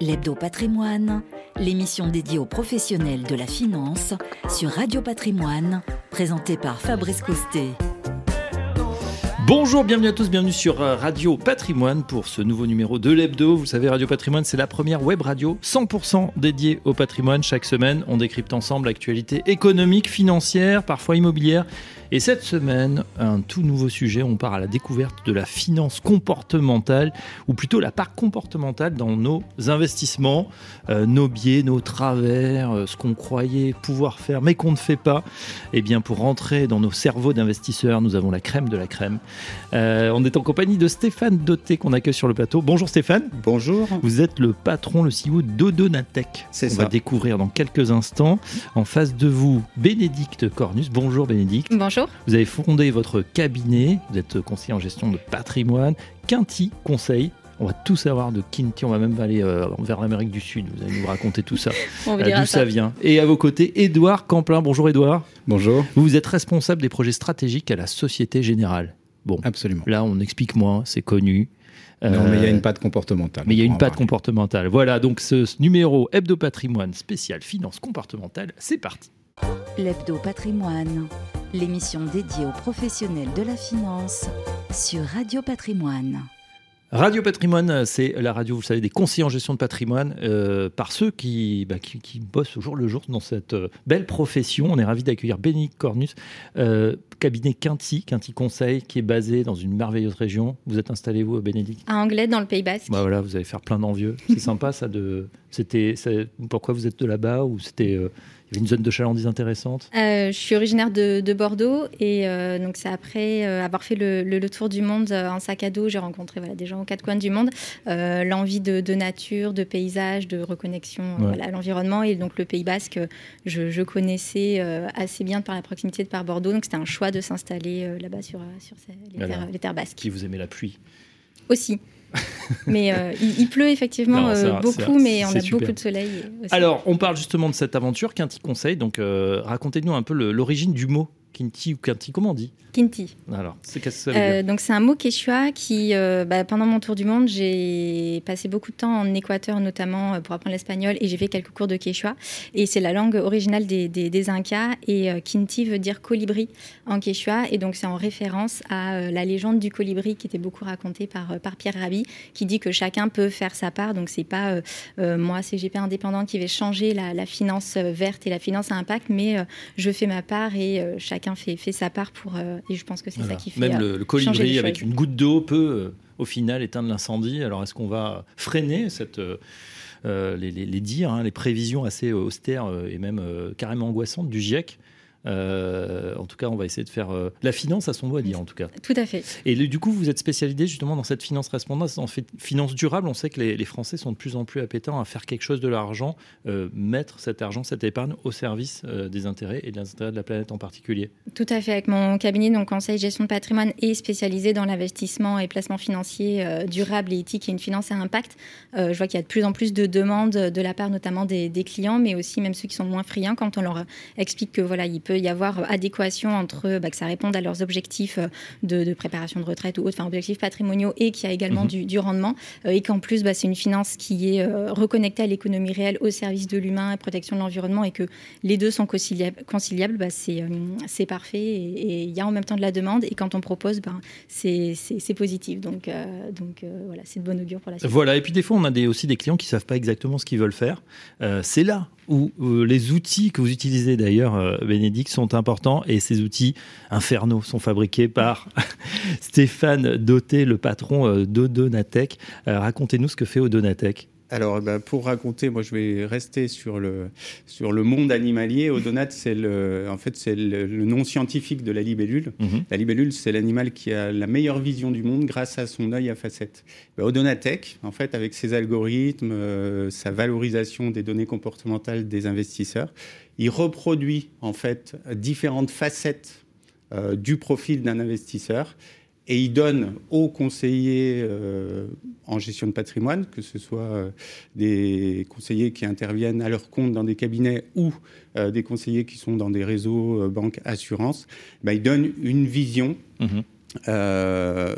L'Hebdo Patrimoine, l'émission dédiée aux professionnels de la finance sur Radio Patrimoine, présentée par Fabrice Coustet. Bonjour, bienvenue à tous, bienvenue sur euh, Radio Patrimoine pour ce nouveau numéro de l'Hebdo. Vous savez, Radio Patrimoine, c'est la première web radio 100% dédiée au patrimoine. Chaque semaine, on décrypte ensemble l'actualité économique, financière, parfois immobilière et cette semaine, un tout nouveau sujet, on part à la découverte de la finance comportementale, ou plutôt la part comportementale dans nos investissements, euh, nos biais, nos travers, euh, ce qu'on croyait pouvoir faire mais qu'on ne fait pas. Et eh bien pour rentrer dans nos cerveaux d'investisseurs, nous avons la crème de la crème. Euh, on est en compagnie de Stéphane Doté qu'on accueille sur le plateau. Bonjour Stéphane. Bonjour. Vous êtes le patron, le CEO d'Odonatech. C'est ça. On va découvrir dans quelques instants. En face de vous, Bénédicte Cornus. Bonjour Bénédicte. Bonjour. Vous avez fondé votre cabinet, vous êtes conseiller en gestion de patrimoine, Quinty Conseil. On va tout savoir de Quinty, on va même aller euh, vers l'Amérique du Sud. Vous allez nous raconter tout ça, euh, d'où ça. vient. Et à vos côtés, Édouard Camplin. Bonjour Édouard. Bonjour. Vous êtes responsable des projets stratégiques à la Société Générale. Bon, absolument. Là, on explique moins, c'est connu. Non, mais il y a une patte comportementale. Mais il y a une patte comportementale. Voilà, donc ce, ce numéro Hebdo Patrimoine spécial finance comportementale, c'est parti. L'Hebdo Patrimoine, l'émission dédiée aux professionnels de la finance sur Radio Patrimoine. Radio Patrimoine, c'est la radio, vous savez, des conseillers en gestion de patrimoine euh, par ceux qui, bah, qui, qui, bossent au jour le jour dans cette euh, belle profession. On est ravi d'accueillir Bénédicte Cornus, euh, cabinet Quinty, Quinty Conseil, qui est basé dans une merveilleuse région. Vous êtes installé où, Bénédicte? À Anglais, dans le Pays Basque. Bah voilà, vous allez faire plein d'envieux. C'est sympa ça. De, c'était, pourquoi vous êtes de là-bas ou c'était il y avait une zone de chalandise intéressante? Euh, Je suis originaire de, de Bordeaux et euh, donc c'est après euh, avoir fait le, le, le, tour du monde en sac à dos, j'ai rencontré voilà, des gens aux quatre coins du monde, l'envie de, de, nature, de paysage, de reconnexion ouais. voilà, à l'environnement et donc le Pays Basque, je, je connaissais assez bien par la proximité de par Bordeaux, donc c'était un choix de s'installer là-bas sur, les, terres, les terres basques. Qui vous aimez la pluie? Aussi. mais euh, il, il, pleut effectivement non, euh, beaucoup, mais on a super. beaucoup de soleil. Aussi. Alors, on parle justement de cette aventure, Quinty Conseil. Donc, euh, racontez-nous un peu l'origine du mot Kinti ou Kinti, comment on dit Kinti. Alors, c'est qu'est-ce que ça veut dire euh, Donc, c'est un mot quechua qui, euh, bah, pendant mon tour du monde, j'ai passé beaucoup de temps en Équateur, notamment euh, pour apprendre l'espagnol, et j'ai fait quelques cours de quechua. Et c'est la langue originale des, des, des Incas. Et euh, Kinti veut dire colibri en quechua. Et donc, c'est en référence à la légende du colibri qui était beaucoup racontée par, par Pierre Rabhi, qui dit que chacun peut faire sa part. Donc, c'est pas moi, CGP indépendant, qui vais changer la, la, finance verte et la finance à impact, mais je fais ma part et chacun fait, fait, sa part pour. Euh, et je pense que c'est voilà. ça qui fait. Même le, le colibri avec une goutte d'eau peut, euh, au final, éteindre l'incendie. Alors, est-ce qu'on va freiner cette. Euh, les, les, les, dires, hein, les prévisions assez austères et même carrément angoissantes du GIEC? Euh, en tout cas, on va essayer de faire euh, la finance à son mot à dire, en tout cas. Tout à fait. Et le, du coup, vous êtes spécialisé justement dans cette finance responsable, en fait, finance durable. On sait que les, les, Français sont de plus en plus appétents à faire quelque chose de leur argent, euh, mettre cet argent, cette épargne au service des intérêts et des intérêts de la planète en particulier. Tout à fait. Avec mon cabinet, donc conseil gestion de patrimoine, est spécialisé dans l'investissement et placement financier durable et éthique et une finance à impact. Je vois qu'il y a de plus en plus de demandes de la part notamment des, des clients, mais aussi même ceux qui sont moins friands quand on leur explique que voilà, il peut y avoir adéquation entre bah, que ça réponde à leurs objectifs de, de, préparation de retraite ou autres, enfin objectifs patrimoniaux et qu'il y a également mmh. du, du, rendement euh, et qu'en plus bah, c'est une finance qui est euh, reconnectée à l'économie réelle au service de l'humain et protection de l'environnement et que les deux sont conciliables, conciliables bah, c'est euh, parfait et il y a en même temps de la demande et quand on propose ben, c'est positif donc, euh, donc euh, voilà c'est de bon augure pour la suite. Voilà et puis des fois on a des, aussi des clients qui savent pas exactement ce qu'ils veulent faire c'est là où euh, les outils que vous utilisez d'ailleurs, euh, Bénédicte, sont importants et ces outils infernaux sont fabriqués par Stéphane Doté, le patron euh, d'Odonatech. Racontez-nous ce que fait Odonatech. Alors, ben, pour raconter, moi, je vais rester sur le, sur le monde animalier. Odonate, c'est le, en fait, c'est le, le, nom scientifique de la libellule. Mm -hmm. La libellule, c'est l'animal qui a la meilleure vision du monde grâce à son œil à facettes. Ben, Odonatech, en fait, avec ses algorithmes, euh, sa valorisation des données comportementales des investisseurs, il reproduit, en fait, différentes facettes euh, du profil d'un investisseur et il donne aux conseillers euh, en gestion de patrimoine, que ce soit euh, des conseillers qui interviennent à leur compte dans des cabinets ou euh, des conseillers qui sont dans des réseaux, banques, assurances, ben, il donne une vision. Mmh euh,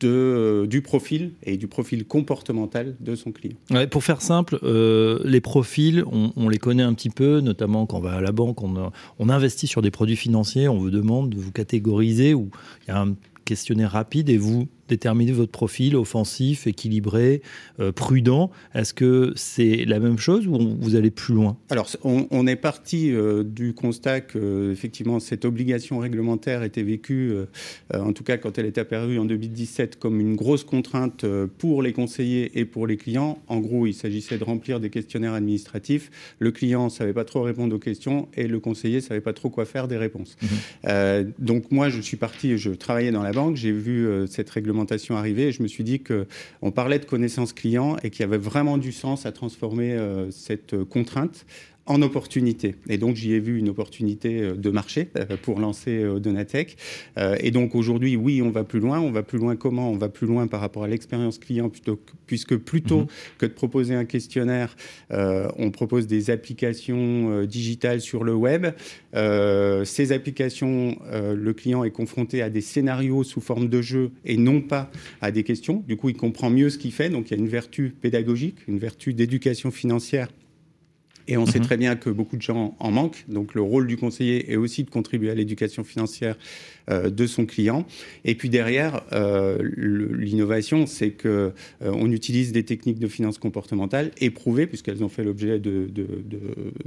de, du profil et du profil comportemental de son client. pour faire simple, euh, les profils, on, les connaît un petit peu, notamment quand on va à la banque, on, on investit sur des produits financiers, on vous demande de vous catégoriser, ou il y a un questionnaire rapide et vous déterminer votre profil offensif, équilibré, euh, prudent. Est-ce que c'est la même chose ou vous allez plus loin? Alors, on, est parti euh, du constat que effectivement cette obligation réglementaire était vécue, euh, en tout cas quand elle est apparue en 2017, comme une grosse contrainte pour les conseillers et pour les clients. En gros, il s'agissait de remplir des questionnaires administratifs. Le client savait pas trop répondre aux questions et le conseiller savait pas trop quoi faire des réponses. Mmh. donc moi, je suis parti, je travaillais dans la banque, j'ai vu cette réglementation arrivée et je me suis dit qu'on parlait de connaissance client et qu'il y avait vraiment du sens à transformer euh, cette contrainte en opportunité. Et donc, j'y ai vu une opportunité euh, de marché euh, pour lancer euh, Donatech. Et donc, aujourd'hui, oui, on va plus loin. On va plus loin comment On va plus loin par rapport à l'expérience client, plutôt, puisque plutôt mhm. que de proposer un questionnaire, on propose des applications digitales sur le web. ces applications, le client est confronté à des scénarios sous forme de jeu et non pas à des questions. Du coup, il comprend mieux ce qu'il fait. Donc, il y a une vertu pédagogique, une vertu d'éducation financière et on sait mhm. très bien que beaucoup de gens en manquent. Donc le rôle du conseiller est aussi de contribuer à l'éducation financière de son client. Et puis derrière, euh, l'innovation, c'est que euh, on utilise des techniques de finance comportementale éprouvées, puisqu'elles ont fait l'objet de, de, de,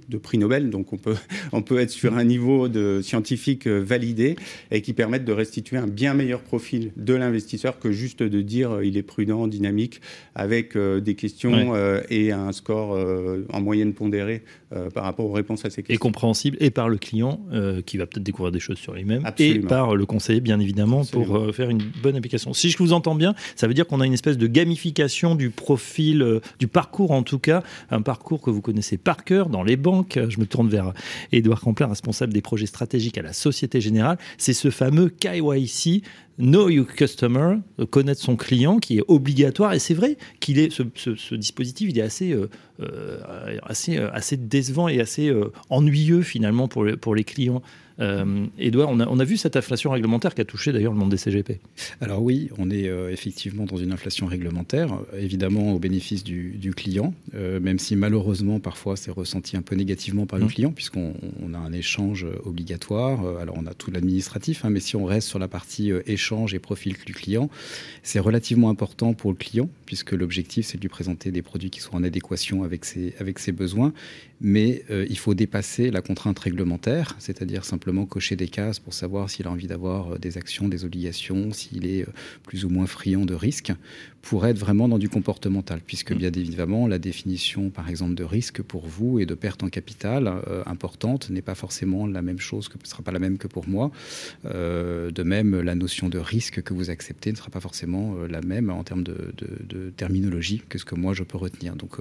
de, prix Nobel. Donc on peut, on peut être sur un niveau de scientifique validé et qui permettent de restituer un bien meilleur profil de l'investisseur que juste de dire il est prudent, dynamique, avec des questions et un score en moyenne pondérée par rapport aux réponses à ces questions. Et compréhensible et par le client qui va peut-être découvrir des choses sur lui-même et par le conseiller, bien évidemment, pour euh, faire une bonne application. Si je vous entends bien, ça veut dire qu'on a une espèce de gamification du profil, euh, du parcours en tout cas, un parcours que vous connaissez par cœur dans les banques. Je me tourne vers Édouard Complin, responsable des projets stratégiques à la Société Générale. C'est ce fameux KYC, Know Your Customer, euh, connaître son client, qui est obligatoire. Et c'est vrai qu'il est ce, dispositif, il est assez, assez, assez décevant et assez ennuyeux finalement pour, pour les clients. Euh, Edouard, on a, on a, vu cette inflation réglementaire qui a touché d'ailleurs le monde des CGP. Alors oui, on est euh, effectivement dans une inflation réglementaire, évidemment au bénéfice du, client, euh, même si malheureusement parfois c'est ressenti un peu négativement par le mmh. client, puisqu'on a un échange obligatoire. alors on a tout l'administratif, hein, mais si on reste sur la partie échange et profil du client, c'est relativement important pour le client, puisque l'objectif c'est de lui présenter des produits qui sont en adéquation avec ses, avec ses besoins mais euh, il faut dépasser la contrainte réglementaire, c'est-à-dire simplement cocher des cases pour savoir s'il a envie d'avoir euh, des actions, des obligations, s'il est euh, plus ou moins friand de risques, pour être vraiment dans du comportemental, puisque mm. bien évidemment la définition, par exemple, de risque pour vous et de perte en capital importante n'est pas forcément la même chose, que ne sera pas la même que pour moi. de même, la notion de risque que vous acceptez ne sera pas forcément la même en termes de, de, terminologie que ce que moi je peux retenir. Donc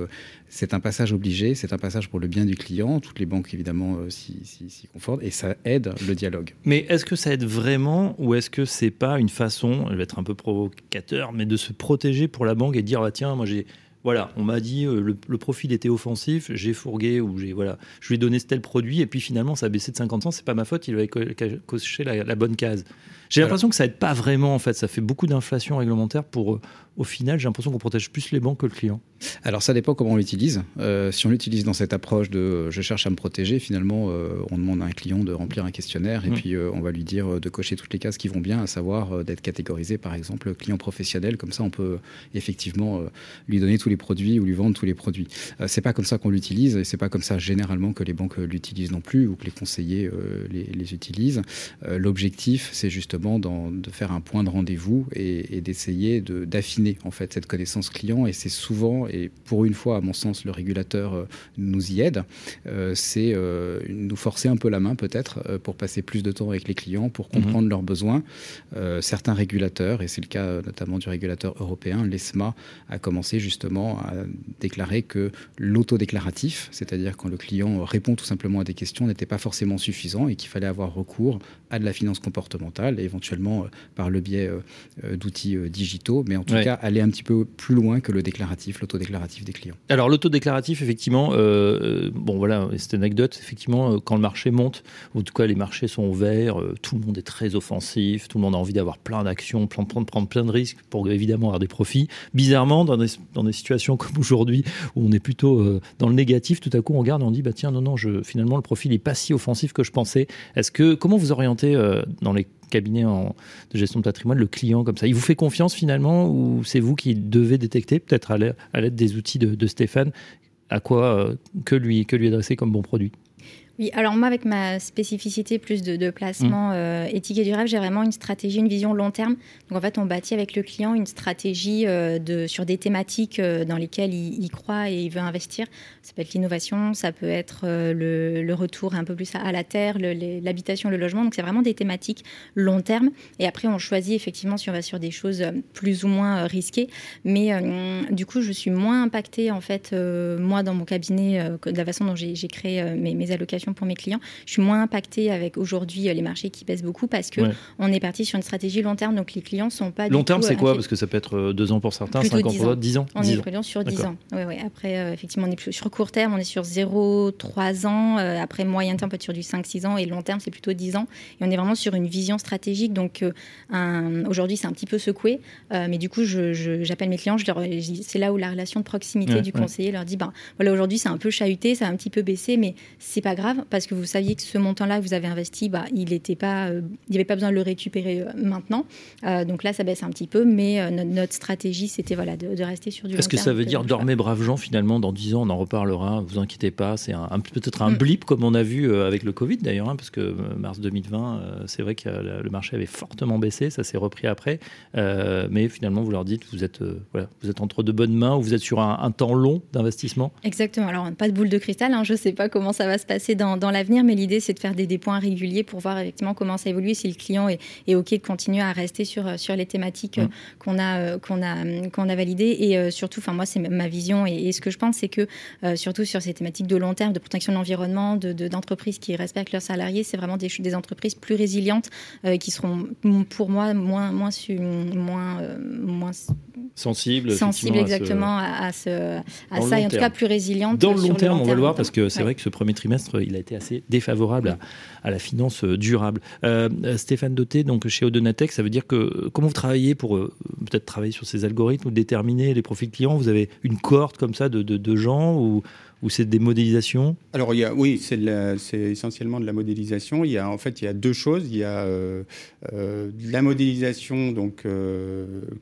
c'est un passage obligé, c'est un passage pour le bien du client. Toutes les banques, évidemment, euh, s'y confortent et ça aide le dialogue. Mais est-ce que ça aide vraiment ou est-ce que c'est pas une façon, je vais être un peu provocateur, mais de se protéger pour la banque et dire, ah, tiens, moi j'ai voilà, on m'a dit euh, le, profil était offensif, j'ai fourgué ou j'ai voilà, je lui ai donné tel produit et puis finalement ça a baissé de 50 ans, c'est pas ma faute, il avait coché la, la bonne case. J'ai l'impression que ça aide pas vraiment en fait, ça fait beaucoup d'inflation réglementaire pour euh, au final, j'ai l'impression qu'on protège plus les banques que le client. Alors ça dépend comment on l'utilise. Euh, si on l'utilise dans cette approche de euh, je cherche à me protéger, finalement, euh, on demande à un client de remplir un questionnaire et mmh. puis on va lui dire de cocher toutes les cases qui vont bien, à savoir d'être catégorisé par exemple client professionnel. Comme ça, on peut effectivement lui donner tous les produits ou lui vendre tous les produits. c'est pas comme ça qu'on l'utilise et c'est pas comme ça généralement que les banques l'utilisent non plus ou que les conseillers les, utilisent. L'objectif, c'est justement de faire un point de rendez-vous et, et d'essayer d'affiner en fait cette connaissance client et c'est souvent et pour une fois à mon sens le régulateur euh, nous y aide. Euh, c'est euh, nous forcer un peu la main peut-être pour passer plus de temps avec les clients pour mhm. comprendre leurs besoins. Certains régulateurs et c'est le cas notamment du régulateur européen l'ESMA a commencé justement à déclarer que l'autodéclaratif c'est-à-dire quand le client répond tout simplement à des questions n'était pas forcément suffisant et qu'il fallait avoir recours à de la finance comportementale éventuellement par le biais d'outils digitaux. Mais en tout cas aller un petit peu plus loin que le déclaratif, l'autodéclaratif des clients. Alors l'autodéclaratif, effectivement, euh, bon voilà, cette anecdote, effectivement, quand le marché monte, en tout cas les marchés sont ouverts, tout le monde est très offensif, tout le monde a envie d'avoir plein d'actions, plein prendre, prendre plein de risques pour évidemment avoir des profits. Bizarrement, dans des, situations comme aujourd'hui où on est plutôt dans le négatif, tout à coup on regarde et on dit bah tiens non non, finalement le profil n'est pas si offensif que je pensais. Est-ce que comment vous orientez dans les cabinet de gestion de patrimoine, le client comme ça. Il vous fait confiance finalement ou c'est vous qui devez détecter, peut-être à l'aide des outils de, Stéphane, à quoi euh, que, lui, que lui adresser comme bon produit? Oui, alors moi, avec ma spécificité plus de, placement mmh. euh, éthique et durable, j'ai vraiment une stratégie, une vision long terme. Donc en fait, on bâtit avec le client une stratégie euh, de, sur des thématiques euh, dans lesquelles il, croit et il veut investir. Ça peut être l'innovation, ça peut être le, retour un peu plus à, la terre, l'habitation, le, logement. Donc c'est vraiment des thématiques long terme. Et après, on choisit effectivement si on va sur des choses plus ou moins risquées. Mais du coup, je suis moins impactée en fait, moi, dans mon cabinet, de la façon dont j'ai créé mes, mes allocations pour mes clients. Je suis moins impactée avec aujourd'hui euh, les marchés qui baissent beaucoup parce que on est parti sur une stratégie long terme, donc les clients sont pas long terme. c'est quoi Parce que ça peut être euh, deux ans pour certains, cinq ans pour d'autres, dix ans. On est sur dix ans. Ouais, ouais. Après, euh, effectivement, on est plus sur court terme, on est sur 0, 3 ans. après moyen terme, on peut être sur du 5, 6 ans et long terme, c'est plutôt 10 ans. Et on est vraiment sur une vision stratégique. Donc aujourd'hui, c'est un petit peu secoué, mais du coup, j'appelle mes clients, c'est là où la relation de proximité du conseiller leur dit, ben voilà, aujourd'hui, c'est un peu chahuté, ça a un petit peu baissé, mais c'est pas grave parce que vous saviez que ce montant-là que vous avez investi, bah, il n'était pas, euh, il n'y avait pas besoin de le récupérer euh, maintenant. Euh, donc là, ça baisse un petit peu, mais notre, stratégie, c'était voilà, de, rester sur du Est-ce que ça veut dire dormez braves gens finalement Dans 10 ans, on en reparlera, vous inquiétez pas. C'est un, peut-être un mm. blip comme on a vu avec le Covid d'ailleurs, hein, parce que mars 2020, c'est vrai que le marché avait fortement baissé, ça s'est repris après. mais finalement, vous leur dites, vous êtes, voilà, vous êtes entre de bonnes mains ou vous êtes sur un, temps long d'investissement? Exactement. Alors, pas de boule de cristal, hein, je ne sais pas comment ça va se passer dans, dans l'avenir, mais l'idée, c'est de faire des, des, points réguliers pour voir effectivement comment ça évolue, si le client est, est OK de continuer à rester sur, euh, sur les thématiques euh, mmh. qu'on a, euh, qu'on a, qu'on a validées. Et surtout, enfin, moi, c'est ma vision et, ce que je pense, c'est que surtout sur ces thématiques de long terme, de protection de l'environnement, d'entreprises de, qui respectent leurs salariés, c'est vraiment des, des entreprises plus résilientes qui seront, pour moi, moins, moins, moins, moins sensibles. Sensibles, exactement, à, ce, à, ça, et en tout cas plus résilientes. Dans le long terme, on va le voir, parce que c'est vrai que ce premier trimestre, il a été assez défavorable à, la finance euh, durable. Euh, Stéphane Doté, donc chez Odonatech, ça veut dire que comment vous travaillez pour euh, peut-être travailler sur ces algorithmes ou déterminer les profils clients? Vous avez une cohorte comme ça de, de, gens ou ou c'est des modélisations? Alors il y a, oui, c'est essentiellement de la modélisation. Il y a en fait il y a deux choses. Il y a la modélisation donc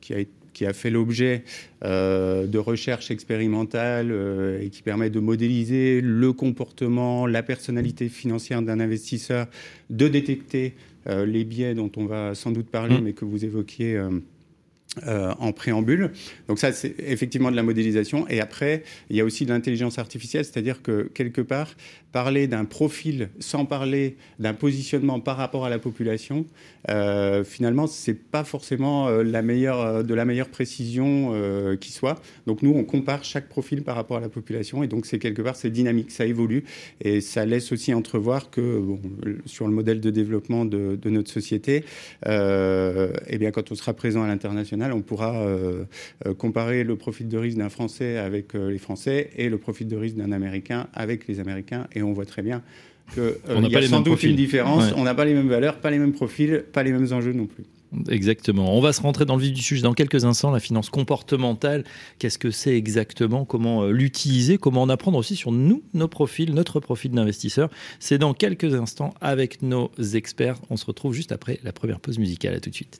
qui a été qui a fait l'objet euh, de recherches expérimentales euh, et qui permet de modéliser le comportement, la personnalité financière d'un investisseur, de détecter euh, les biais dont on va sans doute parler, mmh. mais que vous évoquiez. En préambule. Donc ça, c'est effectivement de la modélisation. Et après, il y a aussi de l'intelligence artificielle, c'est-à-dire que quelque part, parler d'un profil sans parler d'un positionnement par rapport à la population, euh, finalement, c'est pas forcément euh, euh, de la meilleure précision euh, qui soit. Donc nous, on compare chaque profil par rapport à la population, et donc c'est quelque part c'est dynamique, ça évolue, et ça laisse aussi entrevoir que sur le modèle de développement de, de notre société, eh bien quand on sera présent à l'international, on pourra comparer le profil de risque d'un Français avec les Français et le profil de risque d'un Américain avec les Américains et on voit très bien qu'il euh, y a sans doute une différence. On n'a pas les mêmes valeurs, pas les mêmes profils, pas les mêmes enjeux non plus. Exactement. On va se rentrer dans le vif du sujet dans quelques instants. La finance comportementale, qu'est-ce que c'est exactement? Comment euh, l'utiliser? Comment en apprendre aussi sur nous, nos profils, notre profil d'investisseur? C'est dans quelques instants avec nos experts. On se retrouve juste après la première pause musicale. À tout de suite.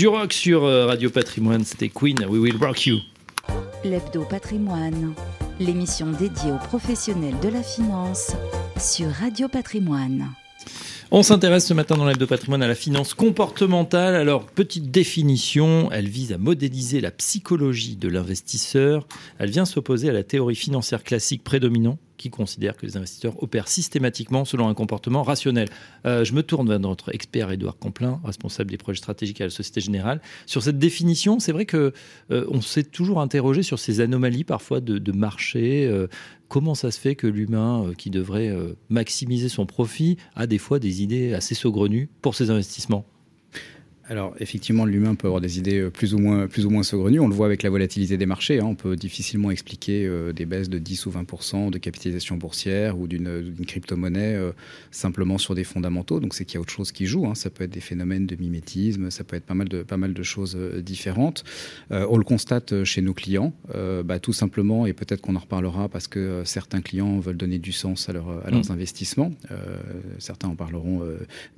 Du rock sur euh, Radio Patrimoine, c'était Queen, We Will Rock You. L'Hebdo Patrimoine, l'émission dédiée aux professionnels de la finance sur Radio Patrimoine. On s'intéresse ce matin dans l'Hebdo Patrimoine à la finance comportementale. Alors, petite définition, elle vise à modéliser la psychologie de l'investisseur. Elle vient s'opposer à la théorie financière classique prédominante qui considère que les investisseurs opèrent systématiquement selon un comportement rationnel. Euh, je me tourne vers notre expert Édouard Complin, responsable des projets stratégiques à la Société Générale. Sur cette définition, c'est vrai que euh, s'est toujours interrogé sur ces anomalies parfois de, marché. Euh, comment ça se fait que l'humain, qui devrait maximiser son profit, a des fois des idées assez saugrenues pour ses investissements? Alors effectivement, l'humain peut avoir des idées euh, plus ou moins, plus ou moins saugrenues. On le voit avec la volatilité des marchés. Hein. On peut difficilement expliquer euh, des baisses de 10 ou 20% de capitalisation boursière ou d'une crypto-monnaie euh, simplement sur des fondamentaux. Donc c'est qu'il y a autre chose qui joue. Hein. Ça peut être des phénomènes de mimétisme, ça peut être pas mal de, pas mal de choses différentes. on le constate chez nos clients, bah, tout simplement, et peut-être qu'on en reparlera parce que certains clients veulent donner du sens à, leur, à leurs mmh. investissements. certains en parleront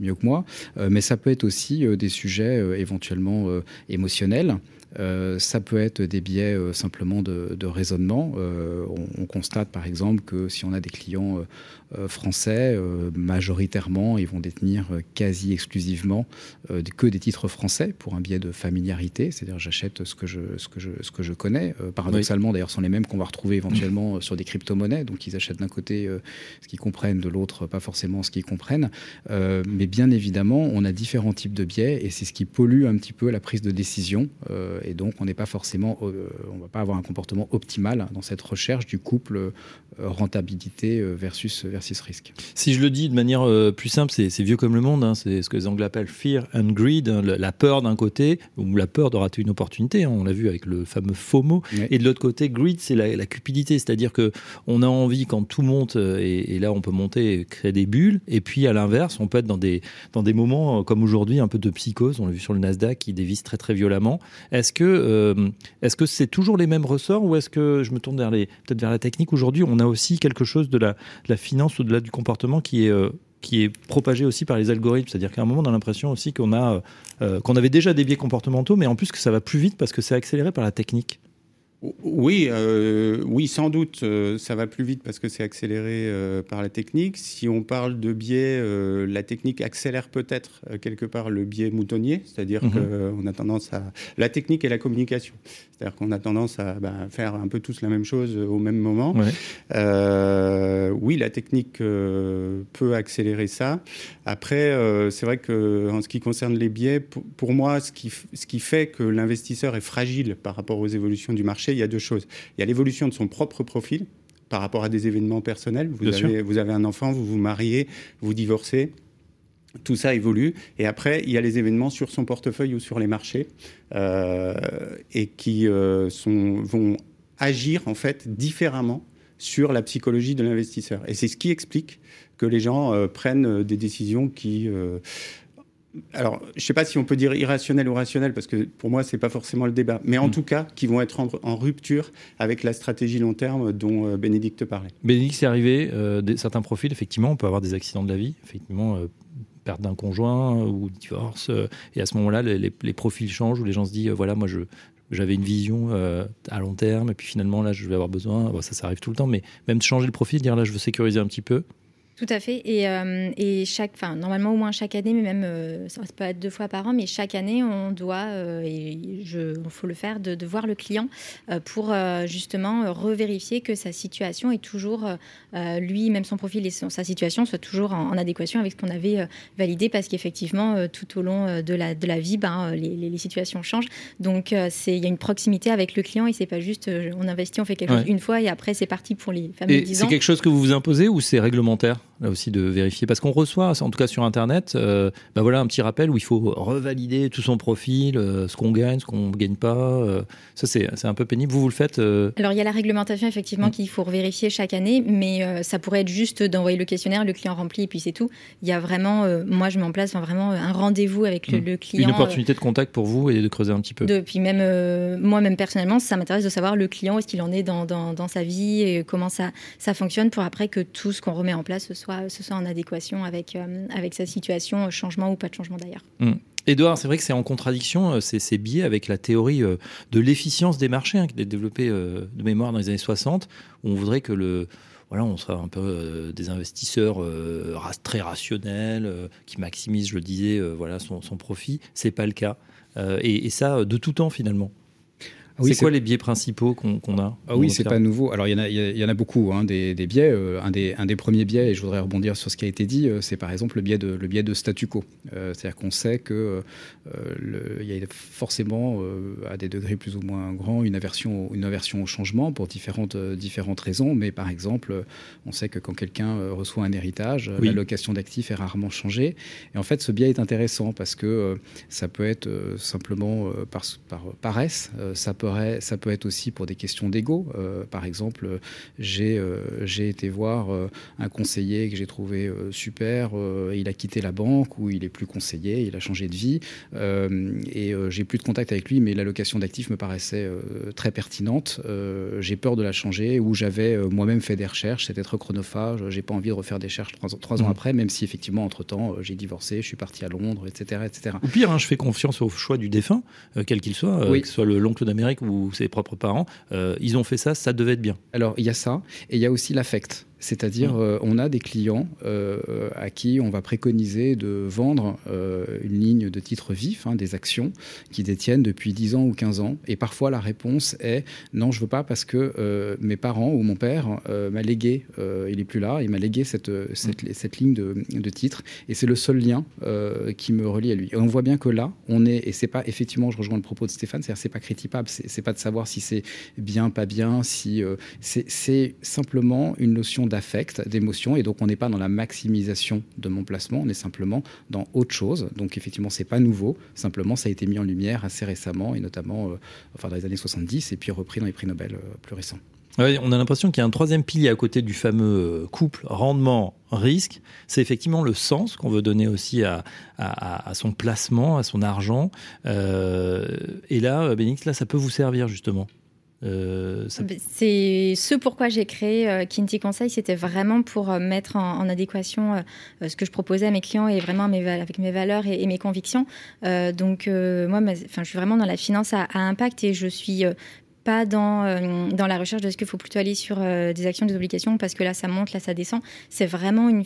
mieux que moi. mais ça peut être aussi des sujets euh, éventuellement euh, émotionnels. Euh, ça peut être des biais simplement de, raisonnement. on, constate par exemple que si on a des clients euh, français, euh, majoritairement, ils vont détenir euh, quasi exclusivement que des titres français pour un biais de familiarité, c'est-à-dire j'achète ce que je ce que je ce que je connais. paradoxalement, d'ailleurs, sont les mêmes qu'on va retrouver éventuellement sur des crypto-monnaies, donc ils achètent d'un côté ce qu'ils comprennent, de l'autre pas forcément ce qu'ils comprennent. mais bien évidemment, on a différents types de biais et c'est ce qui pollue un petit peu la prise de décision. Et donc, on n'est pas forcément, on va pas avoir un comportement optimal dans cette recherche du couple rentabilité versus versus risque. Si je le dis de manière euh, plus simple, c'est vieux comme le monde, hein. c'est ce que les Anglais appellent fear and greed, hein, la peur d'un côté, ou la peur de rater une opportunité, hein. on l'a vu avec le fameux FOMO, et de l'autre côté, greed, c'est la, cupidité, c'est-à-dire que on a envie quand tout monte, euh, et, là on peut monter et créer des bulles, et puis à l'inverse, on peut être dans des, dans des moments euh, comme aujourd'hui, un peu de psychose, on l'a vu sur le Nasdaq qui dévisse très très violemment. Est-ce que est-ce que c'est toujours les mêmes ressorts, ou est-ce que je me tourne vers les peut-être vers la technique aujourd'hui, on a aussi quelque chose de la, finance au-delà du comportement qui est euh, qui est propagé aussi par les algorithmes. C'est-à-dire qu'à un moment, on a l'impression aussi qu'on a euh, euh, qu'on avait déjà des biais comportementaux, mais en plus que ça va plus vite parce que c'est accéléré par la technique. Oui, euh, oui, sans doute, euh, ça va plus vite parce que c'est accéléré euh, par la technique. Si on parle de biais, la technique accélère peut-être quelque part le biais moutonnier, c'est-à-dire mhm. qu'on a tendance à la technique et la communication, c'est-à-dire qu'on a tendance à bah, faire un peu tous la même chose au même moment. oui, la technique peut accélérer ça. Après, c'est vrai que en ce qui concerne les biais, pour, pour moi, ce qui, ce qui fait que l'investisseur est fragile par rapport aux évolutions du marché il y a deux choses. Il y a l'évolution de son propre profil par rapport à des événements personnels. Vous, avez, vous avez un enfant, vous vous mariez, vous divorcez. Tout ça évolue. Et après, il y a les événements sur son portefeuille ou sur les marchés euh, et qui euh, sont, vont agir en fait différemment sur la psychologie de l'investisseur. Et c'est ce qui explique que les gens euh, prennent des décisions qui alors, je ne sais pas si on peut dire irrationnel ou rationnel, parce que pour moi, ce n'est pas forcément le débat, mais en mm. tout cas, qui vont être en, rupture avec la stratégie long terme dont euh, Bénédicte parlait. Bénédicte, c'est arrivé, euh, certains profils, effectivement, on peut avoir des accidents de la vie, effectivement, euh, perte d'un conjoint ou divorce. et à ce moment-là, les, profils changent où les gens se disent voilà, moi, je, j'avais une vision à long terme, et puis finalement, là, je vais avoir besoin. ça, ça arrive tout le temps, mais même de changer le profil, dire là, je veux sécuriser un petit peu. Tout à fait. Et, euh, et chaque, enfin, normalement au moins chaque année, mais même euh, ça peut être deux fois par an, mais chaque année, on doit, euh, et il faut le faire, de, voir le client pour justement revérifier que sa situation est toujours, lui, même son profil et sa situation soit toujours en, adéquation avec ce qu'on avait validé, parce qu'effectivement, tout au long de la, de la vie, ben, les, les, situations changent. Donc, c'est il y a une proximité avec le client et c'est pas juste on investit, on fait quelque chose une fois et après c'est parti pour les fameux 10 ans. C'est quelque chose que vous vous imposez ou c'est réglementaire? Là aussi de vérifier. Parce qu'on reçoit en tout cas sur internet euh, bah voilà un petit rappel où il faut revalider tout son profil euh, ce qu'on gagne ce qu'on gagne pas euh, ça c'est un peu pénible. Vous vous le faites alors il y a la réglementation effectivement mm. qu'il faut vérifier chaque année mais ça pourrait être juste d'envoyer le questionnaire le client remplit et puis c'est tout. Il y a vraiment moi je mets en place vraiment un rendez-vous avec le, mm. client une opportunité de contact pour vous et de creuser un petit peu. Depuis même moi même personnellement ça m'intéresse de savoir le client est-ce qu'il en est dans, dans, dans, sa vie et comment ça ça fonctionne pour après que tout ce qu'on remet en place soit ce soit en adéquation avec, euh, avec sa situation, euh, changement ou pas de changement d'ailleurs. Mmh. Edouard, c'est vrai que c'est en contradiction, euh, ces, ces biais, avec la théorie de l'efficience des marchés, hein, qui été développée de mémoire dans les années 60, où on voudrait que le, voilà, on soit un peu des investisseurs très rationnels, qui maximisent, je le disais, voilà, son, son profit. C'est pas le cas. et, ça, de tout temps, finalement c'est quoi les biais principaux qu'on a ah Oui, c'est pas nouveau. Alors il y en a, il y en a beaucoup hein, des, biais. Euh, un, des, un des premiers biais, et je voudrais rebondir sur ce qui a été dit, euh, c'est par exemple le biais de, le biais de statu quo. Euh, c'est-à-dire qu'on sait que il y a forcément, à des degrés plus ou moins grands, une aversion, une aversion au changement pour différentes, différentes raisons. Mais par exemple, on sait que quand quelqu'un reçoit un héritage, l'allocation d'actifs est rarement changée. Et en fait, ce biais est intéressant parce que ça peut être simplement par, par paresse, ça peut ça peut être aussi pour des questions d'ego. Euh, par exemple, j'ai euh, été voir euh, un conseiller que j'ai trouvé super, il a quitté la banque ou il est plus conseiller, il a changé de vie et j'ai plus de contact avec lui, mais l'allocation d'actifs me paraissait très pertinente. j'ai peur de la changer ou j'avais moi-même fait des recherches, c'était trop chronophage, j'ai pas envie de refaire des recherches trois, ans mmh. après, même si effectivement entre-temps j'ai divorcé, je suis parti à Londres, etc. etc. Ou pire, hein, je fais confiance au choix du défunt, quel qu'il soit, que ce soit l'oncle d'Amérique ou ses propres parents, euh, ils ont fait ça, ça devait être bien. Alors il y a ça, et il y a aussi l'affect. C'est-à-dire, mmh. euh, on a des clients euh, à qui on va préconiser de vendre euh, une ligne de titres vifs, hein, des actions qui détiennent depuis 10 ans ou 15 ans. Et parfois, la réponse est non, je veux pas parce que mes parents ou mon père m'a légué, il est plus là, il m'a légué cette, cette, mmh. cette, ligne de, de titres. Et c'est le seul lien qui me relie à lui. Et on voit bien que là, on est, et c'est pas, effectivement, je rejoins le propos de Stéphane, c'est-à-dire, c'est pas critiquable, c'est pas de savoir si c'est bien, pas bien, si c'est simplement une notion d'affect, d'émotion, et donc on n'est pas dans la maximisation de mon placement, on est simplement dans autre chose. Donc effectivement, c'est pas nouveau, simplement ça a été mis en lumière assez récemment, et notamment euh, enfin, dans les années 70, et puis repris dans les prix Nobel euh, plus récents. on a l'impression qu'il y a un troisième pilier à côté du fameux euh, couple rendement-risque. C'est effectivement le sens qu'on veut donner aussi à, son placement, à son argent. et là, Bénix, là, ça peut vous servir justement. Euh, c'est ce pourquoi j'ai créé euh, Kinty Conseil, c'était vraiment pour euh, mettre en, adéquation ce que je proposais à mes clients et vraiment avec mes valeurs et, mes convictions. donc moi, je suis vraiment dans la finance à impact et je suis pas dans, euh, dans la recherche de ce qu'il faut plutôt aller sur euh, des actions, des obligations, parce que là, ça monte, là, ça descend. C'est vraiment, une,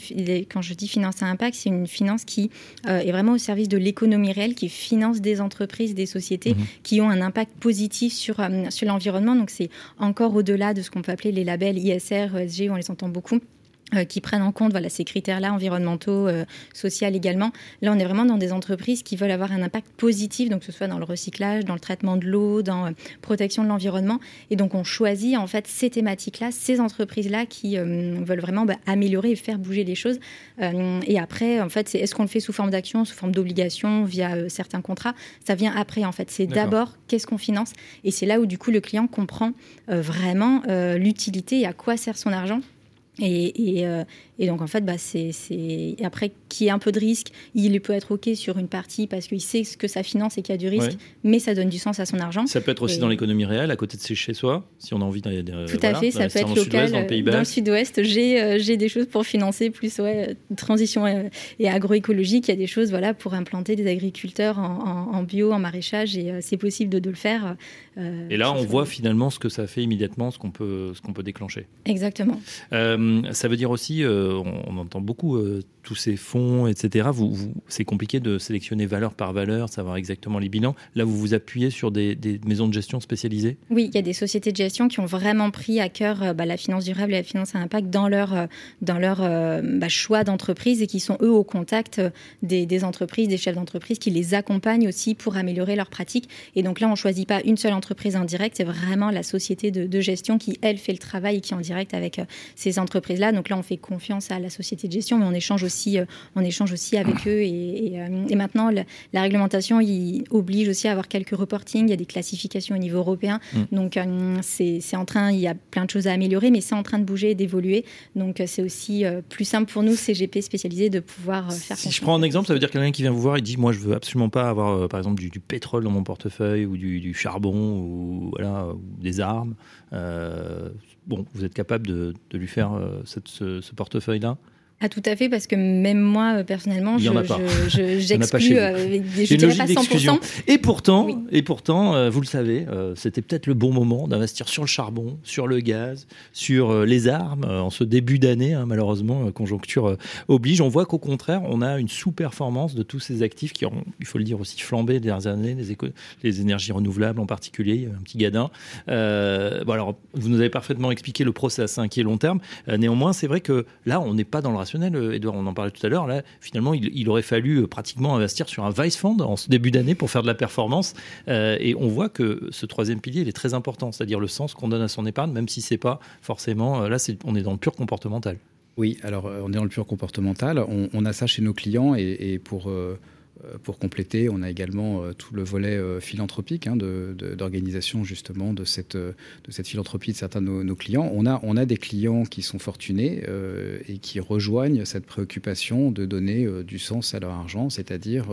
quand je dis finance à impact, c'est une finance qui euh, est vraiment au service de l'économie réelle, qui finance des entreprises, des sociétés mhm. qui ont un impact positif sur, sur l'environnement. Donc, c'est encore au-delà de ce qu'on peut appeler les labels ISR, ESG, on les entend beaucoup. Euh, qui prennent en compte voilà, ces critères-là, environnementaux, euh, sociaux également. Là, on est vraiment dans des entreprises qui veulent avoir un impact positif, donc que ce soit dans le recyclage, dans le traitement de l'eau, dans euh, protection de l'environnement. Et donc, on choisit en fait ces thématiques-là, ces entreprises-là qui veulent vraiment bah, améliorer et faire bouger les choses. et après, en fait, c'est est-ce qu'on le fait sous forme d'action, sous forme d'obligation, via certains contrats? Ça vient après, en fait. C'est d'abord qu'est-ce qu'on finance? Et c'est là où, du coup, le client comprend vraiment l'utilité et à quoi sert son argent Et, et, et, donc, en fait, bah, c'est, après, qui ait un peu de risque, il peut être OK sur une partie parce qu'il sait ce que ça finance et qu'il y a du risque, mais ça donne du sens à son argent. Ça peut être aussi dans l'économie réelle, à côté de chez soi, si on a envie d'aller. Tout à fait, ça peut être local. Dans le sud-ouest, j'ai, j'ai des choses pour financer plus ouais, transition et agroécologique. Il y a des choses voilà, pour implanter des agriculteurs en, bio, en maraîchage, et c'est possible de, de, le faire. et là, on voit finalement ce que ça fait immédiatement, ce qu'on peut, ce qu'on peut déclencher. Exactement. Euh, ça veut dire aussi, euh, on, entend beaucoup euh, tous ces fonds, etc. C'est compliqué de sélectionner valeur par valeur, savoir exactement les bilans. Là, vous vous appuyez sur des, maisons de gestion spécialisées? Oui, il y a des sociétés de gestion qui ont vraiment pris à cœur bah, la finance durable et la finance à impact dans leur, dans leur bah, choix d'entreprise et qui sont eux au contact des, des entreprises, des chefs d'entreprise, qui les accompagnent aussi pour améliorer leurs pratiques. Et donc là, on ne choisit pas une seule entreprise en direct, c'est vraiment la société de, de, gestion qui, elle, fait le travail et qui est en direct avec ces entreprises-là. Donc là, on fait confiance à la société de gestion, mais on échange aussi, euh, on échange aussi avec eux. Et, euh, maintenant, la, réglementation il oblige aussi à avoir quelques reportings. Il y a des classifications au niveau européen. Mm. Donc euh, c'est en train, il y a plein de choses à améliorer, mais c'est en train de bouger et d'évoluer. Donc c'est aussi plus simple pour nous, CGP spécialisés, de pouvoir faire. Si je prends un exemple, ça veut dire quelqu'un qui vient vous voir, il dit moi je veux absolument pas avoir, par exemple, du, pétrole dans mon portefeuille ou du, charbon ou voilà ou des armes bon, vous êtes capable de, lui faire euh, ce portefeuille-là? Ah, tout à fait, parce que même moi, euh, personnellement, j'exclus, euh, je dirais pas 100%. Et pourtant, et pourtant euh, vous le savez, c'était peut-être le bon moment d'investir sur le charbon, sur le gaz, sur les armes, en ce début d'année, hein, malheureusement, conjoncture oblige. On voit qu'au contraire, on a une sous-performance de tous ces actifs qui ont, il faut le dire aussi, flambé les dernières années, les, les énergies renouvelables en particulier, un petit gadin. bon, alors, vous nous avez parfaitement expliqué le process hein, qui est long terme. néanmoins, c'est vrai que là, on n'est pas dans le Edouard, on en parlait tout à l'heure. Là, finalement, il, aurait fallu euh, pratiquement investir sur un Vice Fund en ce début d'année pour faire de la performance. Euh, et on voit que ce troisième pilier, il est très important, c'est-à-dire le sens qu'on donne à son épargne, même si c'est pas forcément. Euh, là, on est dans le pur comportemental. Oui, alors on est dans le pur comportemental. On, a ça chez nos clients et, pour. Euh, pour compléter, on a également euh, tout le volet euh, philanthropique hein, d'organisation justement de cette, de cette philanthropie de certains de nos, clients. On a, on a des clients qui sont fortunés et qui rejoignent cette préoccupation de donner du sens à leur argent, c'est-à-dire,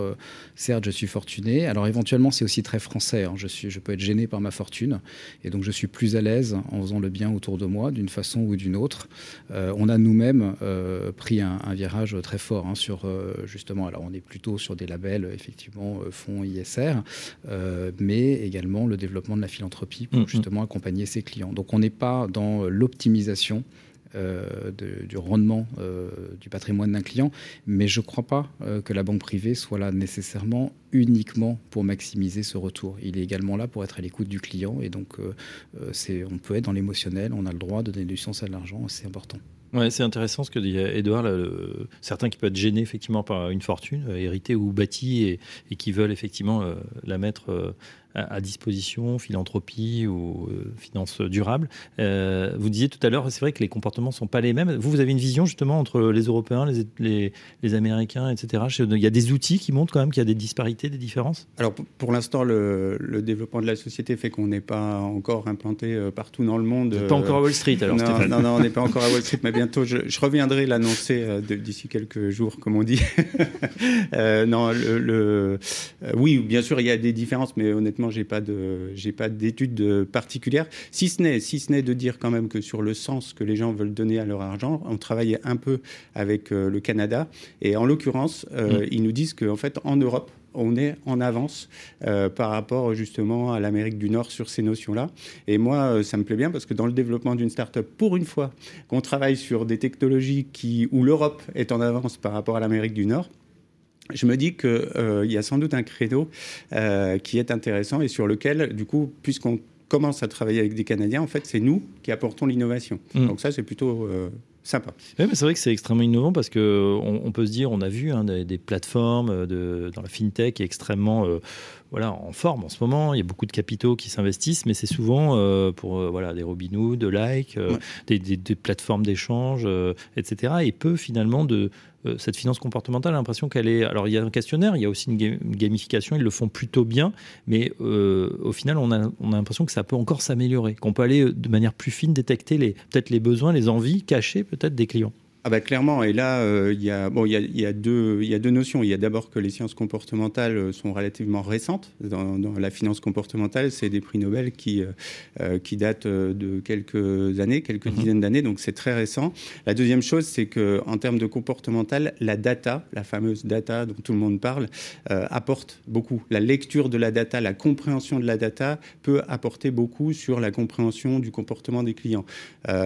certes, je suis fortuné, alors éventuellement c'est aussi très français, hein. je, suis, je peux être gêné par ma fortune, et donc je suis plus à l'aise en faisant le bien autour de moi d'une façon ou d'une autre. on a nous-mêmes pris un, virage très fort hein, sur justement, alors on est plutôt sur des labels, effectivement, euh, fonds ISR, euh, mais également le développement de la philanthropie pour mm-hmm. justement accompagner ses clients. Donc on n'est pas dans l'optimisation euh, du rendement du patrimoine d'un client, mais je ne crois pas que la banque privée soit là nécessairement uniquement pour maximiser ce retour. Il est également là pour être à l'écoute du client, et donc on peut être dans l'émotionnel, on a le droit de donner du sens à l'argent, c'est important. Ouais, c'est intéressant ce que dit Edouard. certains qui peuvent être gênés effectivement par une fortune euh, héritée ou bâtie et, qui veulent effectivement euh, la mettre à, disposition, philanthropie ou euh, finances durables. Euh, vous disiez tout à l'heure, c'est vrai que les comportements ne sont pas les mêmes. Vous, vous avez une vision justement entre les Européens, les, les, les Américains, etc. Il y a des outils qui montrent quand même qu'il y a des disparités, des différences? Alors pour l'instant, le, le, développement de la société fait qu'on n'est pas encore implanté euh, partout dans le monde. Pas encore à Wall Street alors non, Stéphane. Non, non, on n'est pas encore à Wall Street, mais bientôt je, je reviendrai l'annoncer d'ici quelques jours, comme on dit. non, le, le, oui, bien sûr, il y a des différences, mais honnêtement, j'ai pas de, j'ai pas d'études particulières. Si ce n'est, si ce n'est de dire quand même que sur le sens que les gens veulent donner à leur argent, on travaille un peu avec euh, le Canada et en l'occurrence, euh, mm. ils nous disent qu'en fait en Europe, on est en avance euh, par rapport justement à l'Amérique du Nord sur ces notions-là. Et moi, ça me plaît bien parce que dans le développement d'une start-up, pour une fois qu'on travaille sur des technologies qui, où l'Europe est en avance par rapport à l'Amérique du Nord, je me dis qu'il euh, y a sans doute un credo euh, qui est intéressant et sur lequel, du coup, puisqu'on commence à travailler avec des Canadiens, en fait, c'est nous qui apportons l'innovation. Mm. Donc ça, c'est plutôt euh, sympa. Oui, mais c'est vrai que c'est extrêmement innovant parce que on, peut se dire, on a vu hein, des, plateformes de, dans la fintech extrêmement voilà, en forme en ce moment. Il y a beaucoup de capitaux qui s'investissent, mais c'est souvent pour voilà, des Robinhood, de Like, des, des, plateformes d'échange, etc. Et peu finalement de cette finance comportementale, a l'impression qu'elle est. Alors, il y a un questionnaire, il y a aussi une, gamification, ils le font plutôt bien, mais au final, on a, on a l'impression que ça peut encore s'améliorer, qu'on peut aller de manière plus fine détecter peut-être les besoins, les envies cachées peut-être des clients. Ah bah clairement, et là, euh, il y, a, bon, y, a, y, a deux, y a deux notions. Il y a d'abord que les sciences comportementales euh, sont relativement récentes. Dans, dans la finance comportementale, c'est des prix Nobel qui, euh, qui datent de quelques années, quelques mhm. dizaines d'années, donc c'est très récent. La deuxième chose, c'est qu'en termes de comportemental, la data, la fameuse data dont tout le monde parle, apporte beaucoup. La lecture de la data, la compréhension de la data peut apporter beaucoup sur la compréhension du comportement des clients.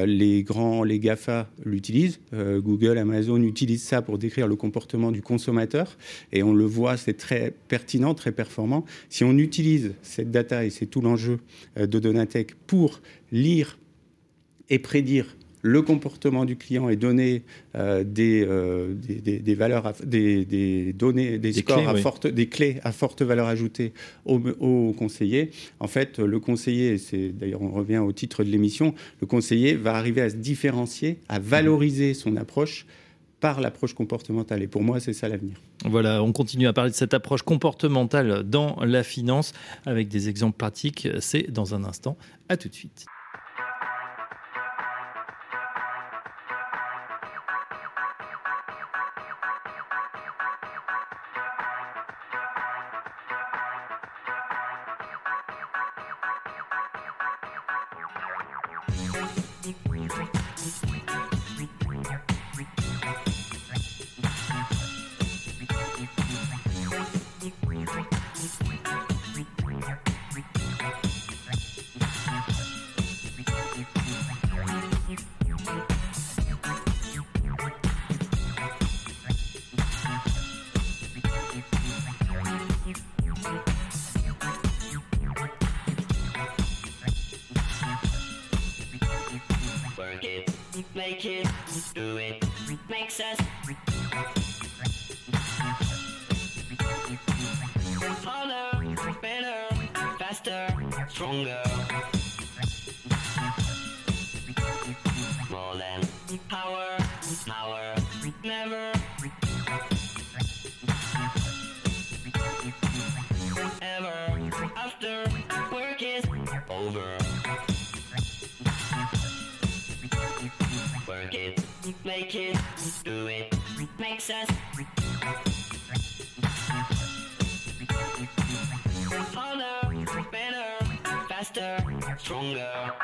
les grands, les GAFA l'utilisent euh, Google, Amazon utilisent ça pour décrire le comportement du consommateur et on le voit, c'est très pertinent, très performant. Si on utilise cette data, et c'est tout l'enjeu euh, de Donatech, pour lire et prédire le comportement du client et donner euh, des, des, valeurs, des, données, des, scores à forte, des clés à forte valeur ajoutée aux, aux conseillers. En fait, le conseiller, c'est d'ailleurs on revient au titre de l'émission, le conseiller va arriver à se différencier, à valoriser son approche par l'approche comportementale. Et pour moi, c'est ça l'avenir. Voilà, on continue à parler de cette approche comportementale dans la finance avec des exemples pratiques. C'est dans un instant. À tout de suite. excess. Harder, better, faster, stronger. More than power, power, never. Ever after work is over. Work it, make it success. Harder, better, faster, stronger.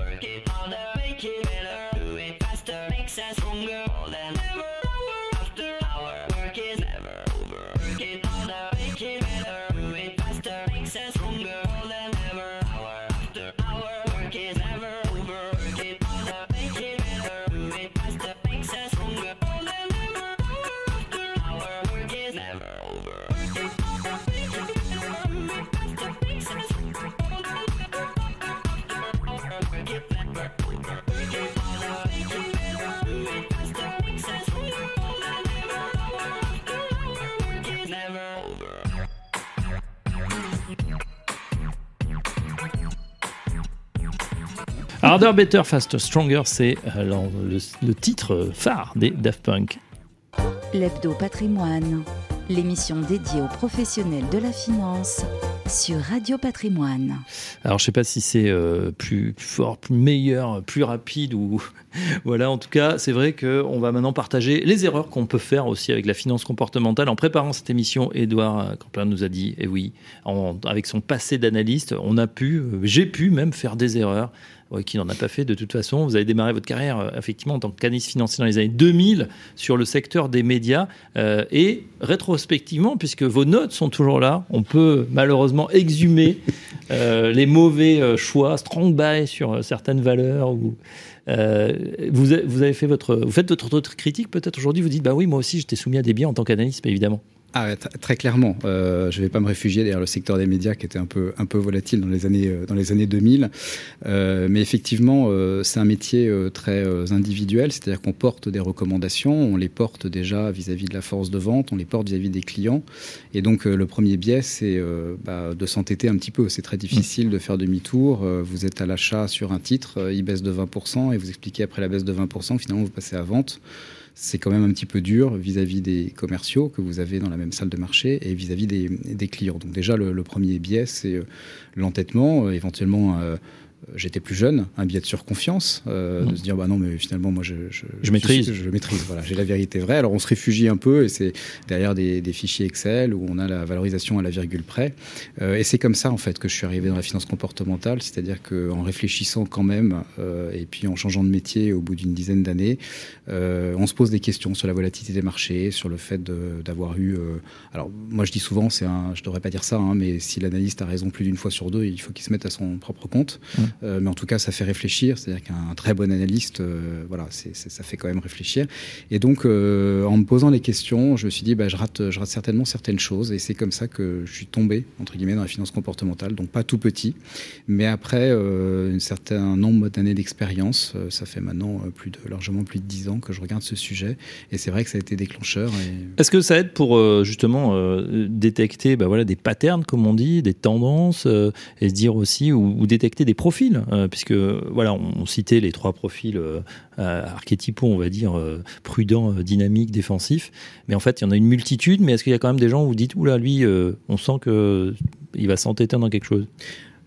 Tyler. C'est euh, le, titre phare des Daft Punk. L'Hebdo Patrimoine, l'émission dédiée aux professionnels de la finance sur Radio Patrimoine. Alors je ne sais pas si c'est euh, plus, fort, plus meilleur, plus rapide ou voilà. En tout cas, c'est vrai qu'on va maintenant partager les erreurs qu'on peut faire aussi avec la finance comportementale. En préparant cette émission, Edouard Camplin nous a dit, et eh oui, avec son passé d'analyste, on a pu, euh, j'ai pu même faire des erreurs qui n'en a pas fait de toute façon. Vous avez démarré votre carrière euh, effectivement en tant qu'analyste financier dans les années 2000 sur le secteur des médias euh, et rétrospectivement, puisque vos notes sont toujours là, on peut malheureusement exhumer euh, les mauvais choix, strong buy sur certaines valeurs. Ou, vous, avez fait votre, vous faites votre, votre critique peut-être aujourd'hui. Vous dites bah oui, moi aussi j'étais soumis à des biens en tant qu'analyste, évidemment. Ah, très clairement. Euh, je ne vais pas me réfugier derrière le secteur des médias qui était un peu, un peu volatile dans les années, euh, dans les années 2000. Euh, mais effectivement, euh, c'est un métier euh, très individuel, c'est-à-dire qu'on porte des recommandations, on les porte déjà vis-à-vis de la force de vente, on les porte vis-à-vis des clients. Et donc, le premier biais, c'est bah, de s'entêter un petit peu. C'est très difficile de faire demi-tour. vous êtes à l'achat sur un titre, il baisse de 20%, et vous expliquez après la baisse de 20%, finalement, vous passez à vente c'est quand même un petit peu dur vis-à-vis des commerciaux que vous avez dans la même salle de marché et vis-à-vis des, clients. Donc déjà, le, premier biais, c'est euh, l'entêtement, euh, éventuellement euh, j'étais plus jeune, un biais de surconfiance, euh, de se dire bah non mais finalement moi je, je, maîtrise, je, maîtrise, voilà, j'ai la vérité vraie. Alors on se réfugie un peu et c'est derrière des, des, fichiers Excel où on a la valorisation à la virgule près. Euh, et c'est comme ça en fait que je suis arrivé dans la finance comportementale, c'est-à-dire qu'en réfléchissant quand même euh, et puis en changeant de métier au bout d'une dizaine d'années, euh, on se pose des questions sur la volatilité des marchés, sur le fait d'avoir eu. Euh, alors moi je dis souvent, c'est un, je devrais pas dire ça, hein, mais si l'analyste a raison plus d'une fois sur deux, il faut qu'il se mette à son propre compte. Mmh. Euh, mais en tout cas, ça fait réfléchir. C'est-à-dire qu'un très bon analyste, euh, voilà, ça fait quand même réfléchir. Et donc, euh, en me posant les questions, je me suis dit, bah, je, rate, certainement certaines choses. Et c'est comme ça que je suis tombé, entre guillemets, dans la finance comportementale. Donc, pas tout petit. Mais après un certain nombre d'années d'expérience, ça fait maintenant largement plus de 10 ans que je regarde ce sujet. Et c'est vrai que ça a été déclencheur. Est-ce que ça aide pour justement détecter bah, des patterns, comme on dit, des tendances, et se dire aussi, ou détecter des profils euh, puisque voilà, on, citait les trois profils euh, archétypaux, on va dire, euh, prudents, dynamiques, défensifs. Mais en fait, il y en a une multitude. Mais est-ce qu'il y a quand même des gens où vous dites, oula, lui, on sent qu'il va s'entêter dans quelque chose?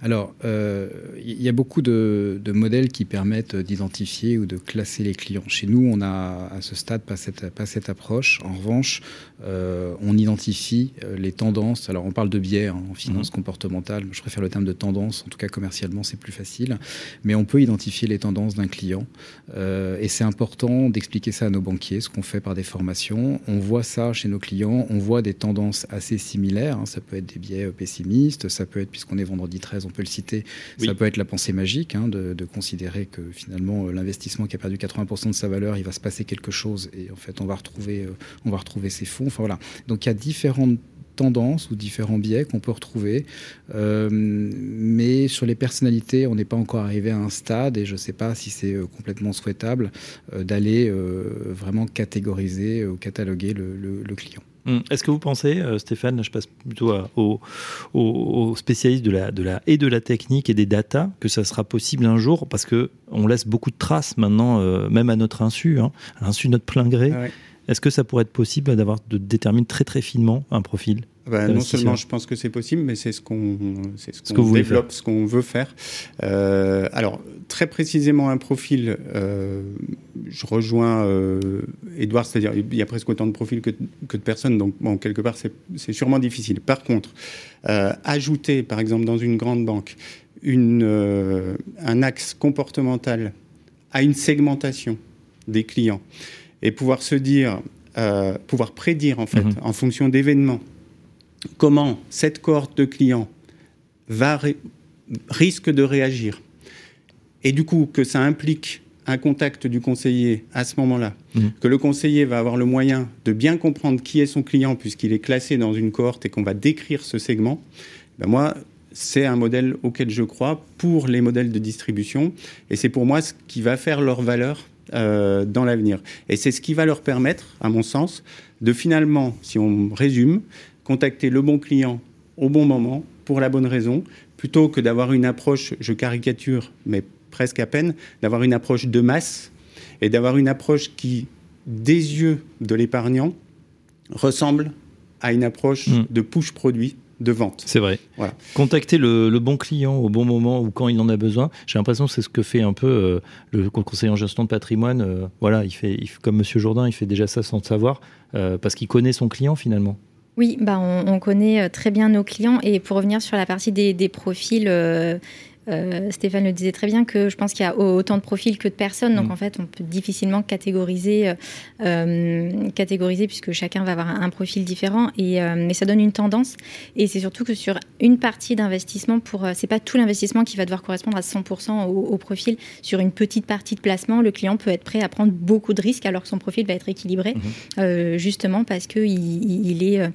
Alors, euh, il y a beaucoup de, modèles qui permettent d'identifier ou de classer les clients. Chez nous, on a à ce stade pas cette, pas cette approche. En revanche, euh, on identifie euh, les tendances. Alors, on parle de biais hein, en finance mhm. comportementale. Je préfère le terme de tendance. En tout cas, commercialement, c'est plus facile. Mais on peut identifier les tendances d'un client. et c'est important d'expliquer ça à nos banquiers, ce qu'on fait par des formations. On voit ça chez nos clients. On voit des tendances assez similaires. Hein. Ça peut être des biais pessimistes. Ça peut être, puisqu'on est vendredi 13, peut le citer, ça peut être la pensée magique, hein, de, considérer que finalement euh, l'investissement qui a perdu 80% de sa valeur, il va se passer quelque chose et en fait on va retrouver, euh, on va retrouver ses fonds. Enfin voilà. Donc il y a différentes tendances ou différents biais qu'on peut retrouver. Euh, mais sur les personnalités, on n'est pas encore arrivé à un stade et je ne sais pas si c'est complètement souhaitable d'aller vraiment catégoriser ou cataloguer le client. Hum. Est-ce que vous pensez, euh, Stéphane, je passe plutôt aux, spécialistes de la, de la, et de la technique et des data, que ça sera possible un jour Parce qu'on laisse beaucoup de traces maintenant, euh, même à notre insu, hein, à l'insu de notre plein gré. Ah Est-ce que ça pourrait être possible d'avoir de déterminer très très finement un profil? Bah, non seulement je pense que c'est possible, mais c'est ce qu'on ce développe, ce qu'on veut faire. Euh, alors très précisément un profil, euh, je rejoins euh, Edouard, c'est-à-dire il y a presque autant de profils que, que de personnes, donc bon, quelque part c'est sûrement difficile. Par contre, euh, ajouter par exemple dans une grande banque une, un axe comportemental à une segmentation des clients et pouvoir se dire, pouvoir prédire en fait, mm-hmm. en fonction d'événements comment cette cohorte de clients va risque de réagir? Et du coup que ça implique un contact du conseiller à ce moment-là, mmh. que le conseiller va avoir le moyen de bien comprendre qui est son client puisqu'il est classé dans une cohorte et qu'on va décrire ce segment, ben moi, c'est un modèle auquel je crois pour les modèles de distribution et c'est pour moi ce qui va faire leur valeur euh, dans l'avenir. Et c'est ce qui va leur permettre, à mon sens, de finalement, si on résume, contacter le bon client au bon moment, pour la bonne raison, plutôt que d'avoir une approche, je caricature, mais presque à peine, d'avoir une approche de masse et d'avoir une approche qui, des yeux de l'épargnant, ressemble à une approche hmm. de push produit de vente. C'est vrai. Voilà. Contacter le, bon client au bon moment ou quand il en a besoin. J'ai l'impression que c'est ce que fait un peu euh, le conseiller en gestion de patrimoine. Euh, voilà, il fait, comme Monsieur Jourdain, il fait déjà ça sans le savoir euh, parce qu'il connaît son client finalement. Oui, bah on, connaît euh, très bien nos clients. Et pour revenir sur la partie des, profils, euh, euh, Stéphane le disait très bien que je pense qu'il y a autant de profils que de personnes. Donc, mm. en fait, on peut difficilement catégoriser, euh, catégoriser puisque chacun va avoir un, profil différent. Et, mais ça donne une tendance. Et c'est surtout que sur une partie d'investissement, pour c'est pas tout l'investissement qui va devoir correspondre à 100% au, profil. Sur une petite partie de placement, le client peut être prêt à prendre beaucoup de risques alors que son profil va être équilibré, mm-hmm. justement parce que il, il est,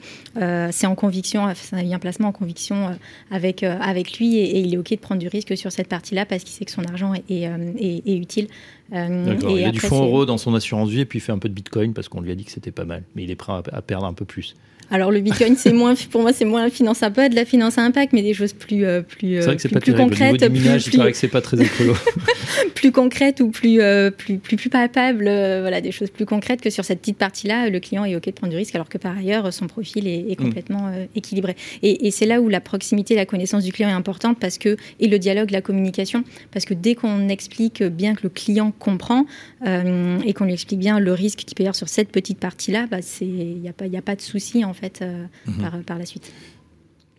c'est en conviction, c'est un placement en conviction avec, avec lui et, et il est OK de prendre du risque que sur cette partie-là parce qu'il sait que son argent est, euh, utile. Euh, il a du fonds euro dans son assurance vie et puis il fait un peu de bitcoin parce qu'on lui a dit que c'était pas mal. Mais il est prêt à perdre un peu plus. Alors le Bitcoin, c'est moins, pour moi, c'est moins la finance à pas de la finance à impact, mais des choses plus, euh, plus, c'est vrai que c'est pas plus concrètes. Plus, c'est pas très écolo. plus concrètes ou plus, euh, plus, plus, plus palpables, euh, voilà, des choses plus concrètes que sur cette petite partie-là, le client est ok de prendre du risque, alors que par ailleurs, son profil est, mm. complètement équilibré. Et, et c'est là où la proximité, la connaissance du client est importante parce que et le dialogue, la communication, parce que dès qu'on explique bien que le client comprend et qu'on lui explique bien le risque qu'il peut y avoir sur cette petite partie-là, bah, il n'y a pas, il a pas de souci en fait euh, mhm. par, la suite.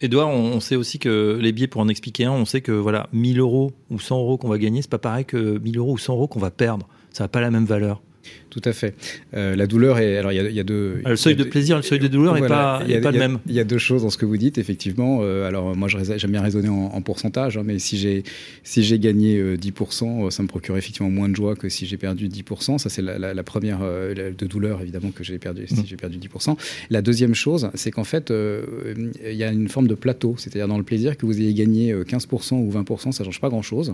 Edouard, on, sait aussi que les billets, pour en expliquer un, on sait que voilà, 1000 euros ou 100 euros qu'on va gagner, c'est pas pareil que 1000 euros ou 100 euros qu'on va perdre. Ça n'a pas la même valeur. Tout à fait. Euh, la douleur est. Alors, il y, a deux. le seuil de plaisir, le seuil de douleur n'est pas, pas le même. Il y a deux choses dans ce que vous dites, effectivement. Euh, alors, moi, j'aime bien raisonner en, pourcentage, hein, mais si j'ai si j'ai gagné 10%, euh, ça me procure effectivement moins de joie que si j'ai perdu 10%. Ça, c'est la, première de douleur, évidemment, que j'ai perdu si mmh. j'ai perdu 10%. La deuxième chose, c'est qu'en fait, il y a une forme de plateau, c'est-à-dire dans le plaisir que vous ayez gagné 15% ou 20%, ça change pas grand-chose.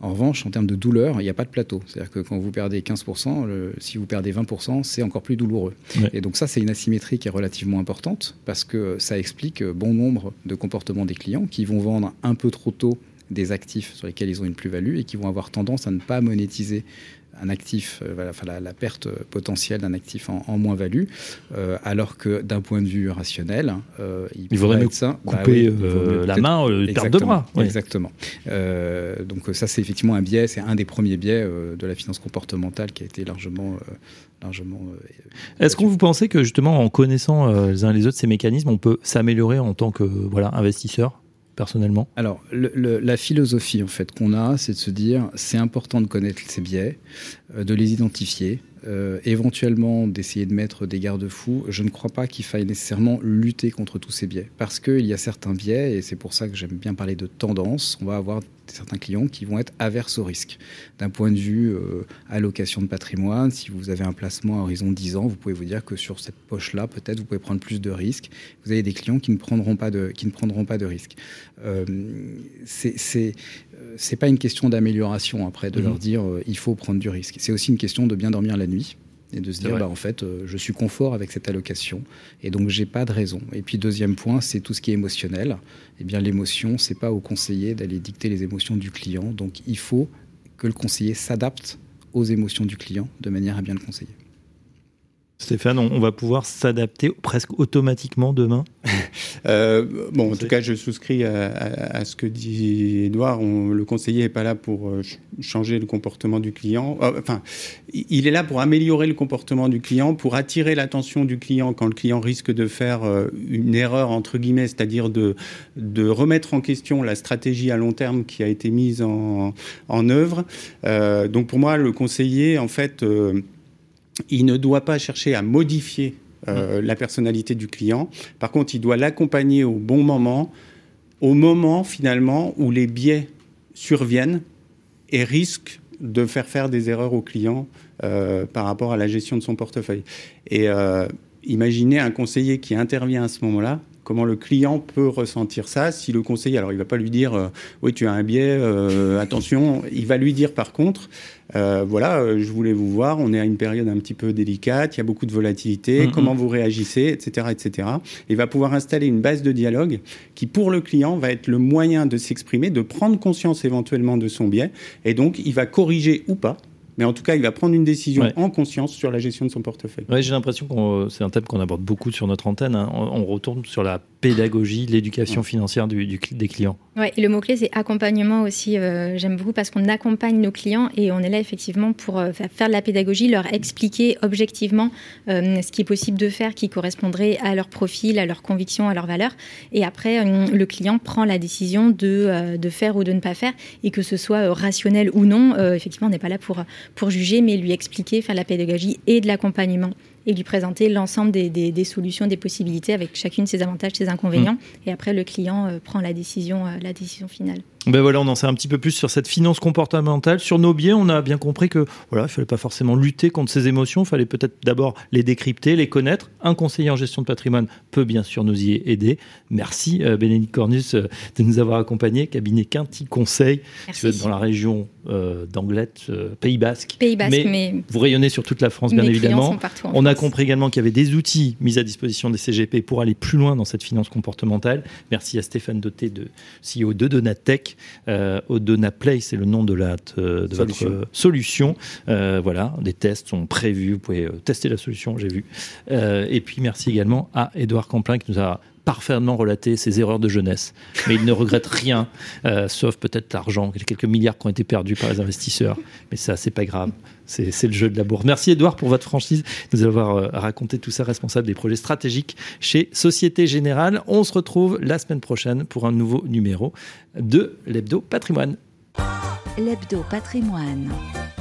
En revanche, en termes de douleur, il n'y a pas de plateau. C'est-à-dire que quand vous perdez 15%, si vous perdez 20%, c'est encore plus douloureux. Et donc ça, c'est une asymétrie qui est relativement importante parce que ça explique bon nombre de comportements des clients qui vont vendre un peu trop tôt des actifs sur lesquels ils ont une plus-value et qui vont avoir tendance à ne pas monétiser un actif, euh, enfin, la, perte potentielle d'un actif en, moins-value, euh, alors que d'un point de vue rationnel, euh, il, faudrait mieux ça, bah couper la main, perte de bras. Exactement. donc ça, c'est effectivement un biais, c'est un des premiers biais de la finance comportementale qui a été largement largement. Est-ce qu'on vous pensez que justement en connaissant les uns les autres ces mécanismes, on peut s'améliorer en tant que voilà investisseur? Personnellement Alors, la philosophie en fait qu'on a, c'est de se dire, c'est important de connaître ces biais, euh, de les identifier, euh, éventuellement d'essayer de mettre des garde-fous. Je ne crois pas qu'il faille nécessairement lutter contre tous ces biais, parce qu'il y a certains biais, et c'est pour ça que j'aime bien parler de tendance. On va avoir certains clients qui vont être averses au risque. D'un point de vue euh, allocation de patrimoine, si vous avez un placement à horizon 10 ans, vous pouvez vous dire que sur cette poche-là, peut-être vous pouvez prendre plus de risques. Vous avez des clients qui ne prendront pas de, qui ne prendront pas de risques. Euh, c'est c'est pas une question d'amélioration après de leur mmh. dire euh, il faut prendre du risque. C'est aussi une question de bien dormir la nuit et de se dire bah, en fait euh, je suis confort avec cette allocation et donc j'ai pas de raison. Et puis deuxième point c'est tout ce qui est émotionnel. Eh bien l'émotion c'est pas au conseiller d'aller dicter les émotions du client donc il faut que le conseiller s'adapte aux émotions du client de manière à bien le conseiller. Stéphane, on, va pouvoir s'adapter presque automatiquement demain? Euh, Bon, en tout cas, je souscris à, ce que dit Edouard. le conseiller n'est pas là pour euh, changer le comportement du client. Euh, enfin, il est là pour améliorer le comportement du client, pour attirer l'attention du client quand le client risque de faire une erreur, entre guillemets, c'est-à-dire de, remettre en question la stratégie à long terme qui a été mise en œuvre. donc, pour moi, le conseiller, en fait il ne doit pas chercher à modifier euh, la personnalité du client. Par contre, il doit l'accompagner au bon moment, au moment finalement où les biais surviennent et risquent de faire faire des erreurs au client euh, par rapport à la gestion de son portefeuille. Et euh, imaginez un conseiller qui intervient à ce moment-là, comment le client peut ressentir ça si le conseiller, alors il ne va pas lui dire oui tu as un biais, attention, il va lui dire par contre euh, voilà, euh, je voulais vous voir, on est à une période un petit peu délicate, il y a beaucoup de volatilité, comment vous réagissez, etc., etc. Il va pouvoir installer une base de dialogue qui, pour le client, va être le moyen de s'exprimer, de prendre conscience éventuellement de son biais, et donc il va corriger ou pas Mais en tout cas, il va prendre une décision en conscience sur la gestion de son portefeuille. Ouais, J'ai l'impression que c'est un thème qu'on aborde beaucoup sur notre antenne. Hein. On, retourne sur la pédagogie, l'éducation financière du, des clients. Ouais, et le mot-clé, c'est accompagnement aussi. Euh, j'aime beaucoup parce qu'on accompagne nos clients et on est là effectivement pour euh, faire de la pédagogie, leur expliquer objectivement euh, ce qui est possible de faire qui correspondrait à leur profil, à leurs convictions, à leurs valeurs. Et après, le client prend la décision de, de faire ou de ne pas faire et que ce soit rationnel ou non. effectivement, on n'est pas là pour, pour juger, mais lui expliquer, faire de la pédagogie et de l'accompagnement et lui présenter l'ensemble des, solutions, des possibilités avec chacune ses avantages, ses inconvénients. Mmh. Et après, le client euh, prend la décision, euh, la décision finale. Ben voilà, on en sait un petit peu plus sur cette finance comportementale. Sur nos biais, on a bien compris que voilà, il fallait pas forcément lutter contre ces émotions, il fallait peut-être d'abord les décrypter, les connaître. Un conseiller en gestion de patrimoine peut bien sûr nous y aider. Merci euh, Bénédicte Cornus euh, de nous avoir accompagnés. Cabinet Quinty Conseil, si vous êtes dans la région euh, d'Anglette, euh, Pays Basque. Pays Basque, mais, vous rayonnez sur toute la France, bien évidemment. on a compris également qu'il y avait des outils mis à disposition des CGP pour aller plus loin dans cette finance comportementale. Merci à Stéphane Doté, de CEO de Donatech. Euh, Odona Play, c'est le nom de, la, de solution. votre solution. Euh, voilà, des tests sont prévus. Vous pouvez tester la solution, j'ai vu. et puis merci également à Édouard Camplin qui nous a parfaitement relaté ses erreurs de jeunesse. Mais il ne regrette rien, euh, sauf peut-être l'argent, quelques milliards qui ont été perdus par les investisseurs. Mais ça, c'est pas grave. C'est le jeu de la bourse. Merci Edouard pour votre franchise, nous avoir euh, raconté tout ça, responsable des projets stratégiques chez Société Générale. On se retrouve la semaine prochaine pour un nouveau numéro de l'Hebdo Patrimoine. L'Hebdo Patrimoine,